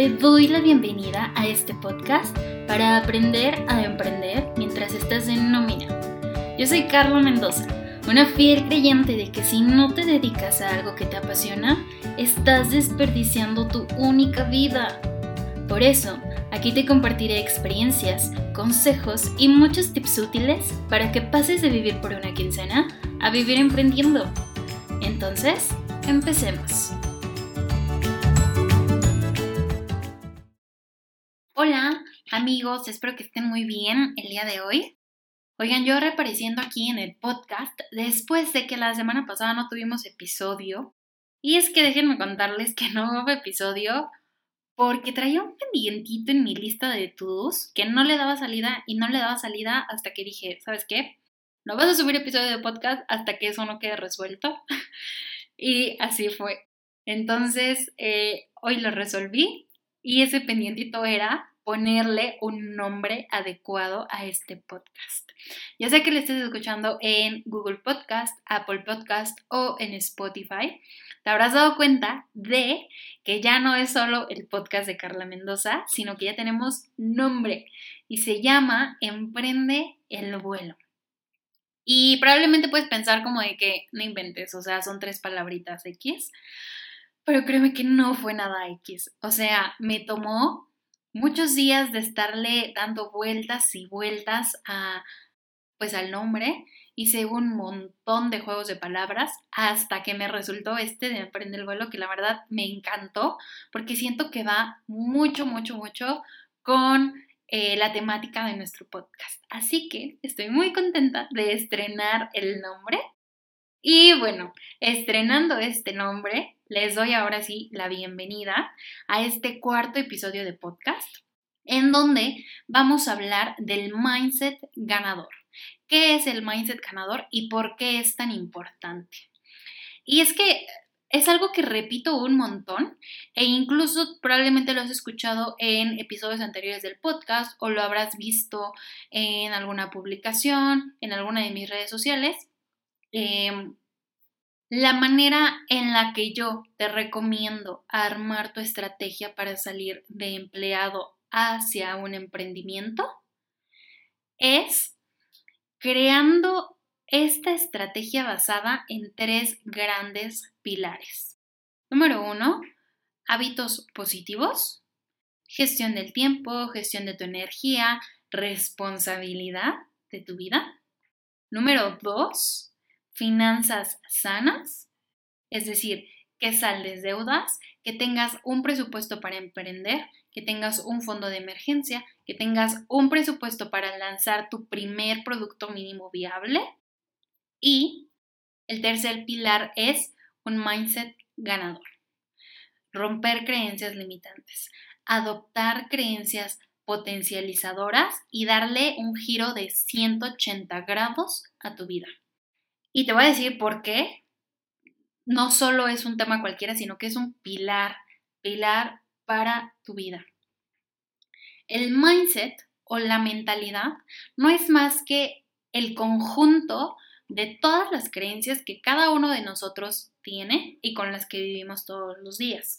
te doy la bienvenida a este podcast para aprender a emprender mientras estás en nómina. Yo soy Carla Mendoza, una fiel creyente de que si no te dedicas a algo que te apasiona, estás desperdiciando tu única vida. Por eso, aquí te compartiré experiencias, consejos y muchos tips útiles para que pases de vivir por una quincena a vivir emprendiendo. Entonces, empecemos. Amigos, espero que estén muy bien el día de hoy. Oigan, yo reapareciendo aquí en el podcast después de que la semana pasada no tuvimos episodio. Y es que déjenme contarles que no hubo episodio porque traía un pendientito en mi lista de todos que no le daba salida y no le daba salida hasta que dije, ¿sabes qué? No vas a subir episodio de podcast hasta que eso no quede resuelto. y así fue. Entonces, eh, hoy lo resolví y ese pendientito era ponerle un nombre adecuado a este podcast. Ya sea que lo estés escuchando en Google Podcast, Apple Podcast o en Spotify, te habrás dado cuenta de que ya no es solo el podcast de Carla Mendoza, sino que ya tenemos nombre y se llama Emprende el vuelo. Y probablemente puedes pensar como de que no inventes, o sea, son tres palabritas X, pero créeme que no fue nada X. O sea, me tomó muchos días de estarle dando vueltas y vueltas a pues al nombre hice un montón de juegos de palabras hasta que me resultó este de Emprende el vuelo que la verdad me encantó porque siento que va mucho, mucho, mucho con eh, la temática de nuestro podcast. Así que estoy muy contenta de estrenar el nombre. Y bueno, estrenando este nombre, les doy ahora sí la bienvenida a este cuarto episodio de podcast, en donde vamos a hablar del mindset ganador. ¿Qué es el mindset ganador y por qué es tan importante? Y es que es algo que repito un montón e incluso probablemente lo has escuchado en episodios anteriores del podcast o lo habrás visto en alguna publicación, en alguna de mis redes sociales. Em, la manera en la que yo te recomiendo armar tu estrategia para salir de empleado hacia un emprendimiento es creando esta estrategia basada en tres grandes pilares. Número uno, hábitos positivos, gestión del tiempo, gestión de tu energía, responsabilidad de tu vida. Número dos, finanzas sanas, es decir, que saldes deudas, que tengas un presupuesto para emprender, que tengas un fondo de emergencia, que tengas un presupuesto para lanzar tu primer producto mínimo viable. Y el tercer pilar es un mindset ganador. Romper creencias limitantes, adoptar creencias potencializadoras y darle un giro de 180 grados a tu vida. Y te voy a decir por qué. No solo es un tema cualquiera, sino que es un pilar, pilar para tu vida. El mindset o la mentalidad no es más que el conjunto de todas las creencias que cada uno de nosotros tiene y con las que vivimos todos los días.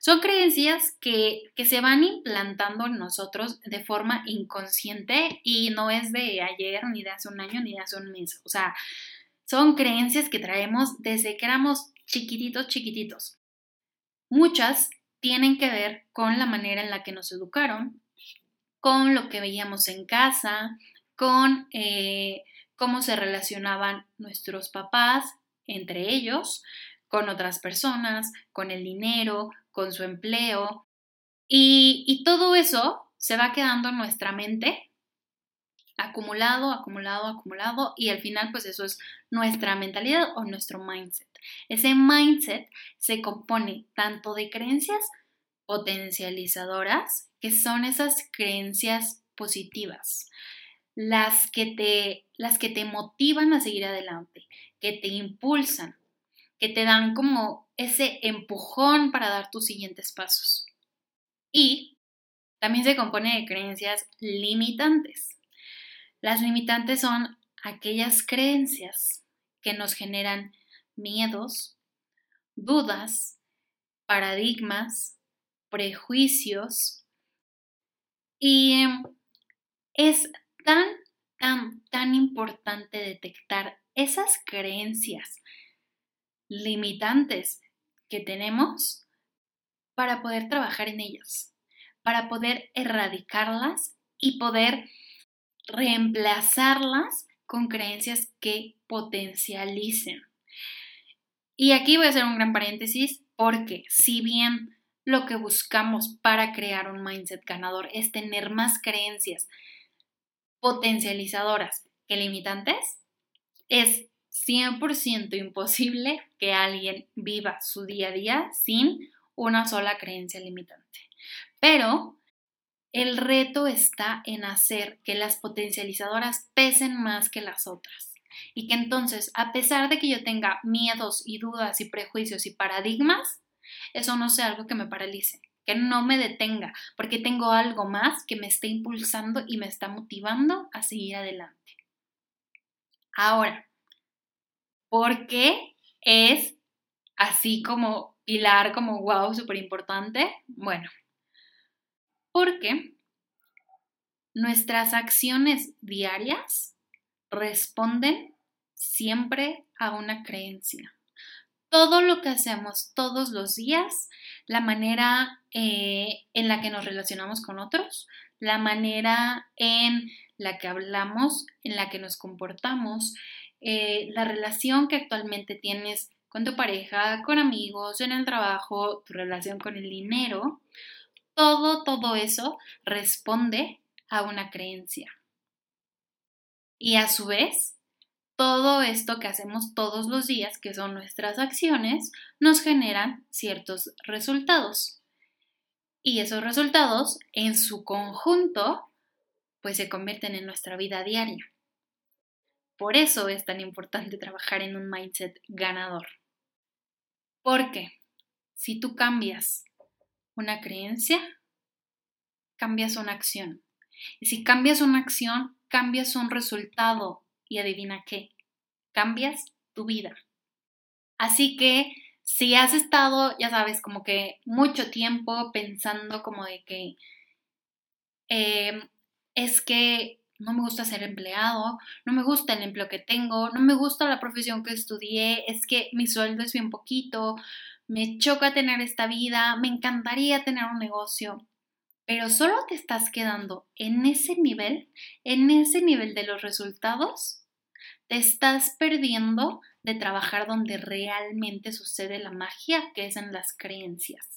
Son creencias que, que, se van implantando en nosotros de forma inconsciente y no es de ayer, ni de hace un año, ni de hace un mes. O sea, son creencias que traemos desde que éramos chiquititos, chiquititos. Muchas tienen que ver con la manera en la que nos educaron, con lo que veíamos en casa, con eh, cómo se relacionaban nuestros papás entre ellos, con otras personas, con el dinero, con su empleo. Y, y todo eso se va quedando en nuestra mente acumulado, acumulado, acumulado y al final pues eso es nuestra mentalidad o nuestro mindset. Ese mindset se compone tanto de creencias potencializadoras, que son esas creencias positivas, las que te, las que te motivan a seguir adelante, que te impulsan, que te dan como ese empujón para dar tus siguientes pasos. Y también se compone de creencias limitantes las limitantes son aquellas creencias que nos generan miedos, dudas, paradigmas, prejuicios. Y es tan, tan, tan importante detectar esas creencias limitantes que tenemos para poder trabajar en ellas, para poder erradicarlas y poder reemplazarlas con creencias que potencialicen. Y aquí voy a hacer un gran paréntesis porque si bien lo que buscamos para crear un mindset ganador es tener más creencias potencializadoras que limitantes, es 100% imposible que alguien viva su día a día sin una sola creencia limitante. Pero el reto está en hacer que las potencializadoras pesen más que las otras. Y que entonces, a pesar de que yo tenga miedos y dudas y prejuicios y paradigmas, eso no sea algo que me paralice, que no me detenga, porque tengo algo más que me está impulsando y me está motivando a seguir adelante. Ahora, ¿por qué es así como pilar, como wow, súper importante? Bueno, porque nuestras acciones diarias responden siempre a una creencia. Todo lo que hacemos todos los días, la manera eh, en la que nos relacionamos con otros, la manera en la que hablamos, en la que nos comportamos, eh, la relación que actualmente tienes con tu pareja, con amigos, en el trabajo, tu relación con el dinero, todo, todo eso responde a una creencia. Y a su vez, todo esto que hacemos todos los días, que son nuestras acciones, nos generan ciertos resultados. Y esos resultados, en su conjunto, pues se convierten en nuestra vida diaria. Por eso es tan importante trabajar en un mindset ganador. Porque si tú cambias una creencia, cambias una acción. Y si cambias una acción, cambias un resultado. Y adivina qué, cambias tu vida. Así que si has estado, ya sabes, como que mucho tiempo pensando como de que em, es que no me gusta ser empleado, no me gusta el empleo que tengo, no me gusta la profesión que estudié, es que mi sueldo es bien poquito, me choca tener esta vida, me encantaría tener un negocio pero solo te estás quedando en ese nivel, en ese nivel de los resultados, te estás perdiendo de trabajar donde realmente sucede la magia, que es en las creencias.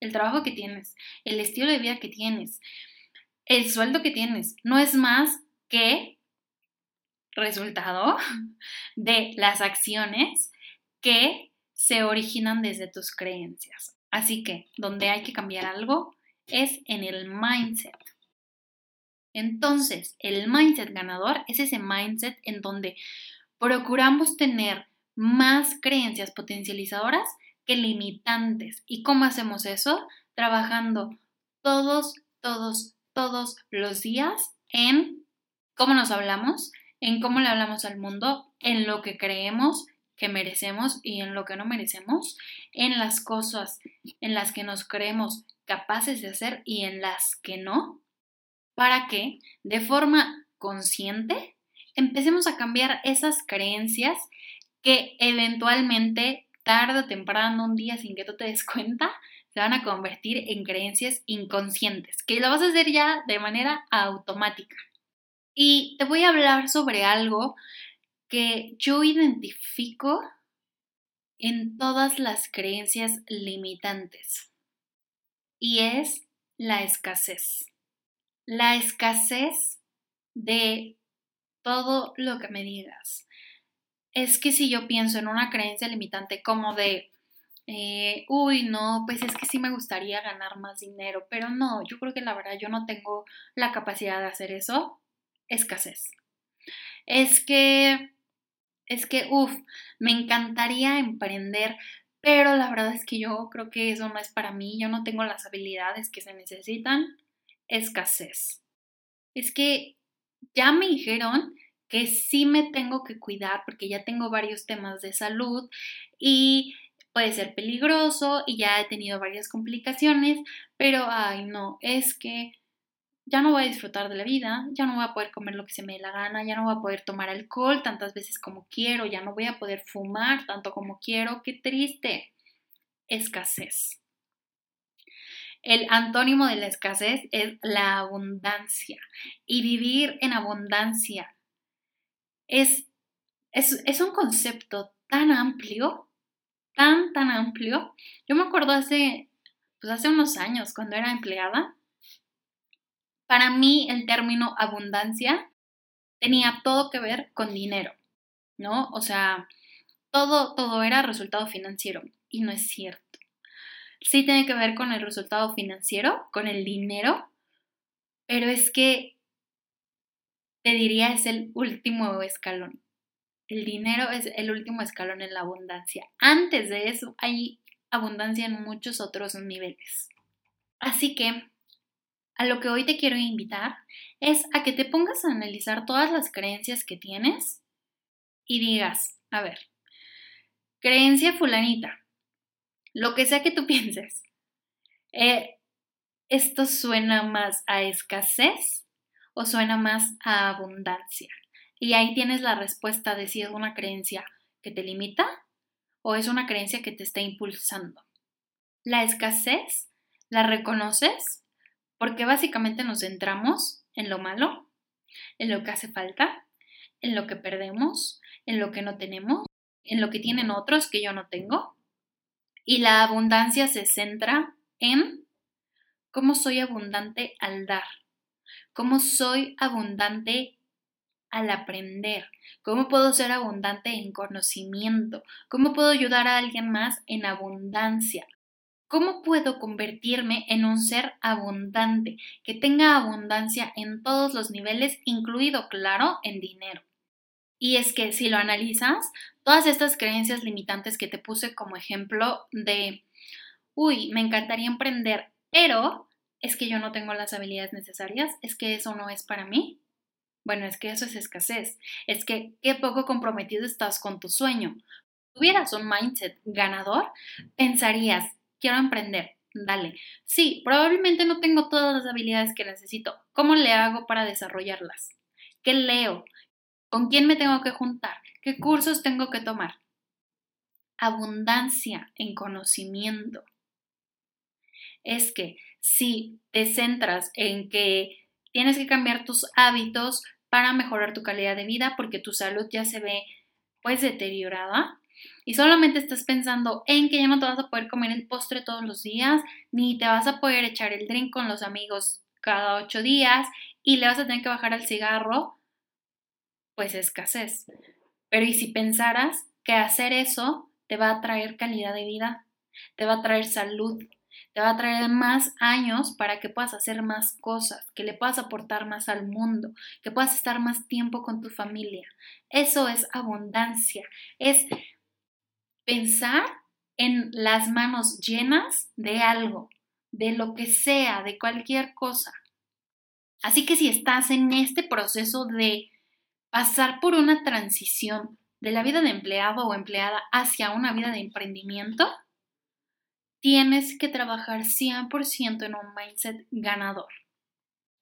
El trabajo que tienes, el estilo de vida que tienes, el sueldo que tienes, no es más que resultado de las acciones que se originan desde tus creencias. Así que, donde hay que cambiar algo, es en el mindset. Entonces, el mindset ganador es ese mindset en donde procuramos tener más creencias potencializadoras que limitantes. ¿Y cómo hacemos eso? Trabajando todos, todos, todos los días en cómo nos hablamos, en cómo le hablamos al mundo, en lo que creemos que merecemos y en lo que no merecemos, en las cosas en las que nos creemos capaces de hacer y en las que no, para que de forma consciente empecemos a cambiar esas creencias que eventualmente, tarde o temprano, un día sin que tú te des cuenta, se van a convertir en creencias inconscientes, que lo vas a hacer ya de manera automática. Y te voy a hablar sobre algo que yo identifico en todas las creencias limitantes y es la escasez. La escasez de todo lo que me digas. Es que si yo pienso en una creencia limitante como de, eh, uy, no, pues es que sí me gustaría ganar más dinero, pero no, yo creo que la verdad yo no tengo la capacidad de hacer eso, escasez. Es que, es que, uff, me encantaría emprender, pero la verdad es que yo creo que eso no es para mí, yo no tengo las habilidades que se necesitan, escasez. Es que ya me dijeron que sí me tengo que cuidar porque ya tengo varios temas de salud y puede ser peligroso y ya he tenido varias complicaciones, pero ay no, es que ya no voy a disfrutar de la vida, ya no voy a poder comer lo que se me dé la gana, ya no voy a poder tomar alcohol tantas veces como quiero, ya no voy a poder fumar tanto como quiero, qué triste. Escasez. El antónimo de la escasez es la abundancia y vivir en abundancia es, es, es un concepto tan amplio, tan, tan amplio. Yo me acuerdo hace, pues hace unos años cuando era empleada, para mí el término abundancia tenía todo que ver con dinero, ¿no? O sea, todo, todo era resultado financiero y no es cierto. Sí tiene que ver con el resultado financiero, con el dinero, pero es que te diría es el último escalón. El dinero es el último escalón en la abundancia. Antes de eso hay abundancia en muchos otros niveles. Así que a lo que hoy te quiero invitar es a que te pongas a analizar todas las creencias que tienes y digas, a ver, creencia fulanita, lo que sea que tú pienses, eh, ¿esto suena más a escasez o suena más a abundancia? Y ahí tienes la respuesta de si es una creencia que te limita o es una creencia que te está impulsando. La escasez la reconoces porque básicamente nos centramos en lo malo, en lo que hace falta, en lo que perdemos, en lo que no tenemos, en lo que tienen otros que yo no tengo. Y la abundancia se centra en cómo soy abundante al dar, cómo soy abundante al aprender, cómo puedo ser abundante en conocimiento, cómo puedo ayudar a alguien más en abundancia, ¿Cómo puedo convertirme en un ser abundante, que tenga abundancia en todos los niveles, incluido, claro, en dinero? Y es que si lo analizas, todas estas creencias limitantes que te puse como ejemplo de, uy, me encantaría emprender, pero es que yo no tengo las habilidades necesarias, es que eso no es para mí. Bueno, es que eso es escasez, es que qué poco comprometido estás con tu sueño. Si tuvieras un mindset ganador, pensarías, quiero emprender, dale. Sí, probablemente no tengo todas las habilidades que necesito. ¿Cómo le hago para desarrollarlas? ¿Qué leo? ¿Con quién me tengo que juntar? ¿Qué cursos tengo que tomar? Abundancia en conocimiento. Es que si te centras en que tienes que cambiar tus hábitos para mejorar tu calidad de vida porque tu salud ya se ve pues deteriorada, y solamente estás pensando en que ya no te vas a poder comer el postre todos los días, ni te vas a poder echar el drink con los amigos cada ocho días y le vas a tener que bajar al cigarro, pues escasez. Pero ¿y si pensaras que hacer eso te va a traer calidad de vida, te va a traer salud, te va a traer más años para que puedas hacer más cosas, que le puedas aportar más al mundo, que puedas estar más tiempo con tu familia. Eso es abundancia, es pensar en las manos llenas de algo, de lo que sea, de cualquier cosa. Así que si estás en este proceso de pasar por una transición de la vida de empleado o empleada hacia una vida de emprendimiento, tienes que trabajar 100% en un mindset ganador.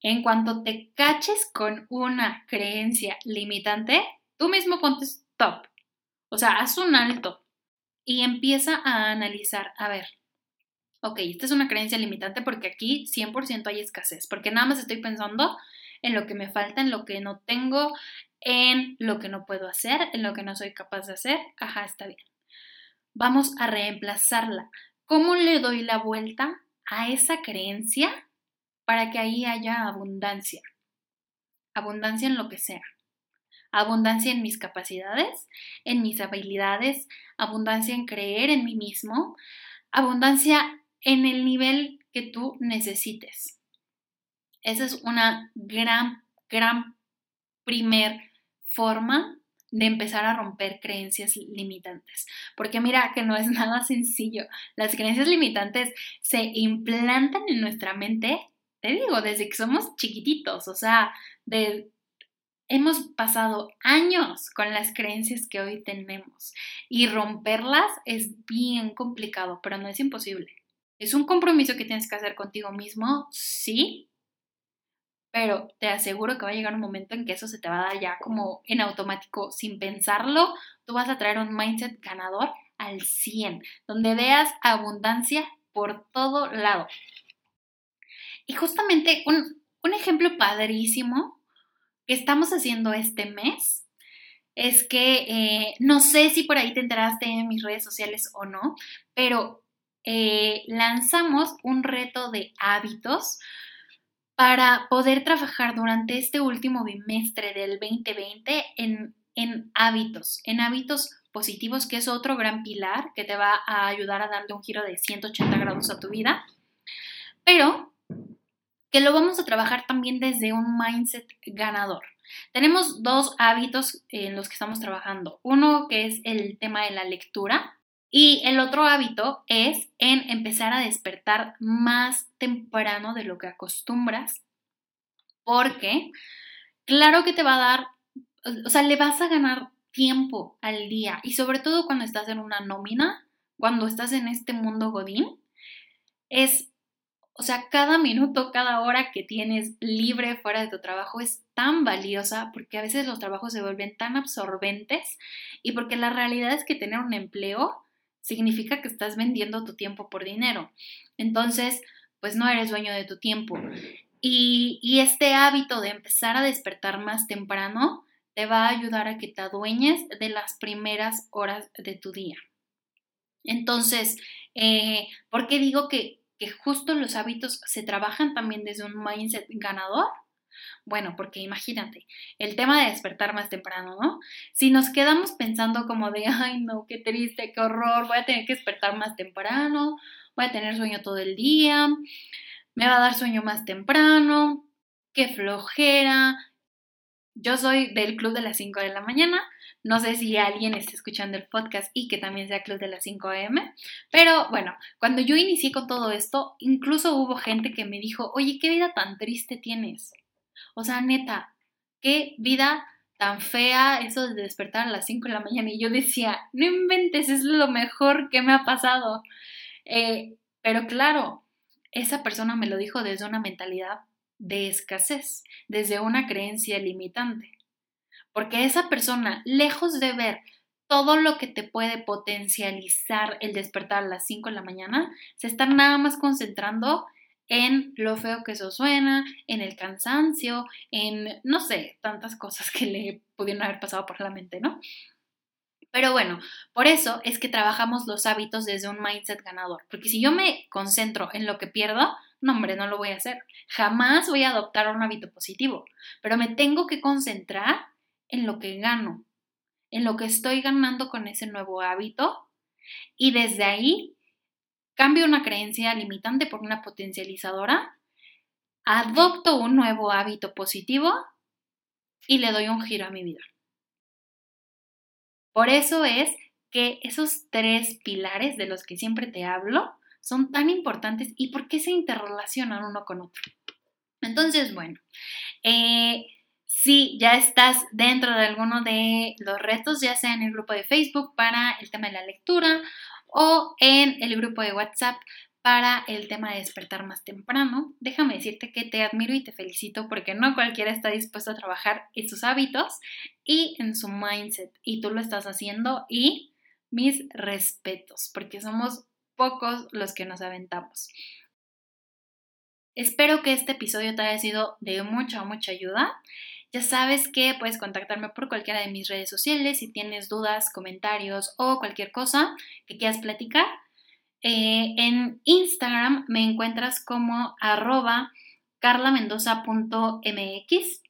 En cuanto te caches con una creencia limitante, tú mismo ponte stop. O sea, haz un alto y empieza a analizar, a ver, ok, esta es una creencia limitante porque aquí 100% hay escasez, porque nada más estoy pensando en lo que me falta, en lo que no tengo, en lo que no puedo hacer, en lo que no soy capaz de hacer. Ajá, está bien. Vamos a reemplazarla. ¿Cómo le doy la vuelta a esa creencia para que ahí haya abundancia? Abundancia en lo que sea abundancia en mis capacidades, en mis habilidades, abundancia en creer en mí mismo, abundancia en el nivel que tú necesites. Esa es una gran, gran primer forma de empezar a romper creencias limitantes. Porque mira que no es nada sencillo. Las creencias limitantes se implantan en nuestra mente, te digo, desde que somos chiquititos, o sea, de hemos pasado años con las creencias que hoy tenemos y romperlas es bien complicado, pero no es imposible. Es un compromiso que tienes que hacer contigo mismo, sí, pero te aseguro que va a llegar un momento en que eso se te va a dar ya como en automático, sin pensarlo, tú vas a traer un mindset ganador al 100, donde veas abundancia por todo lado. Y justamente un, un ejemplo padrísimo que estamos haciendo este mes es que eh, no sé si por ahí te enteraste en mis redes sociales o no, pero eh, lanzamos un reto de hábitos para poder trabajar durante este último bimestre del 2020 en, en hábitos, en hábitos positivos, que es otro gran pilar que te va a ayudar a darle un giro de 180 grados a tu vida. Pero que lo vamos a trabajar también desde un mindset ganador. Tenemos dos hábitos en los que estamos trabajando. Uno que es el tema de la lectura y el otro hábito es en empezar a despertar más temprano de lo que acostumbras porque claro que te va a dar, o sea, le vas a ganar tiempo al día y sobre todo cuando estás en una nómina, cuando estás en este mundo godín, es o sea, cada minuto, cada hora que tienes libre fuera de tu trabajo es tan valiosa porque a veces los trabajos se vuelven tan absorbentes y porque la realidad es que tener un empleo significa que estás vendiendo tu tiempo por dinero. Entonces, pues no eres dueño de tu tiempo. Y, este hábito de empezar a despertar más temprano te va a ayudar a que te adueñes de las primeras horas de tu día. Entonces, eh, ¿por qué digo que, que justo los hábitos se trabajan también desde un mindset ganador? Bueno, porque imagínate, el tema de despertar más temprano, ¿no? Si nos quedamos pensando como de, ay, no, qué triste, qué horror, voy a tener que despertar más temprano, voy a tener sueño todo el día, me va a dar sueño más temprano, qué flojera. Yo soy del club de las 5 de la mañana, no sé si alguien está escuchando el podcast y que también sea Club de las 5 am, pero bueno, cuando yo inicié con todo esto, incluso hubo gente que me dijo, oye, qué vida tan triste tienes. O sea, neta, qué vida tan fea eso de despertar a las 5 de la mañana. Y yo decía, no inventes, es lo mejor que me ha pasado. Eh, pero claro, esa persona me lo dijo desde una mentalidad de escasez, desde una creencia limitante. Porque esa persona, lejos de ver todo lo que te puede potencializar el despertar a las 5 de la mañana, se está nada más concentrando en lo feo que eso suena, en el cansancio, en, no sé, tantas cosas que le pudieron haber pasado por la mente, ¿no? Pero bueno, por eso es que trabajamos los hábitos desde un mindset ganador, porque si yo me concentro en lo que pierdo, no hombre, no lo voy a hacer. Jamás voy a adoptar un hábito positivo, pero me tengo que concentrar en lo que gano, en lo que estoy ganando con ese nuevo hábito y desde ahí cambio una creencia limitante por una potencializadora, adopto un nuevo hábito positivo y le doy un giro a mi vida. Por eso es que esos tres pilares de los que siempre te hablo son tan importantes y por qué se interrelacionan uno con otro. Entonces, bueno, eh, si ya estás dentro de alguno de los retos, ya sea en el grupo de Facebook para el tema de la lectura o en el grupo de WhatsApp para el tema de despertar más temprano, déjame decirte que te admiro y te felicito porque no cualquiera está dispuesto a trabajar en sus hábitos y en su mindset y tú lo estás haciendo y mis respetos porque somos pocos los que nos aventamos. Espero que este episodio te haya sido de mucha, mucha ayuda. Ya sabes que puedes contactarme por cualquiera de mis redes sociales si tienes dudas, comentarios o cualquier cosa que quieras platicar. Eh, en Instagram me encuentras como arroba carlamendoza.mx.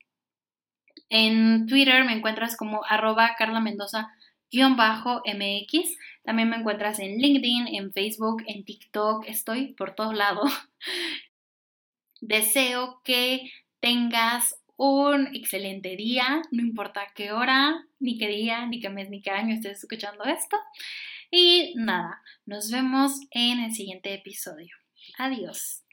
En Twitter me encuentras como arroba carlamendoza-mx. También me encuentras en LinkedIn, en Facebook, en TikTok. Estoy por todo lado. Deseo que tengas un excelente día, no importa qué hora, ni qué día, ni qué mes, ni qué año estés escuchando esto. Y nada, nos vemos en el siguiente episodio. Adiós.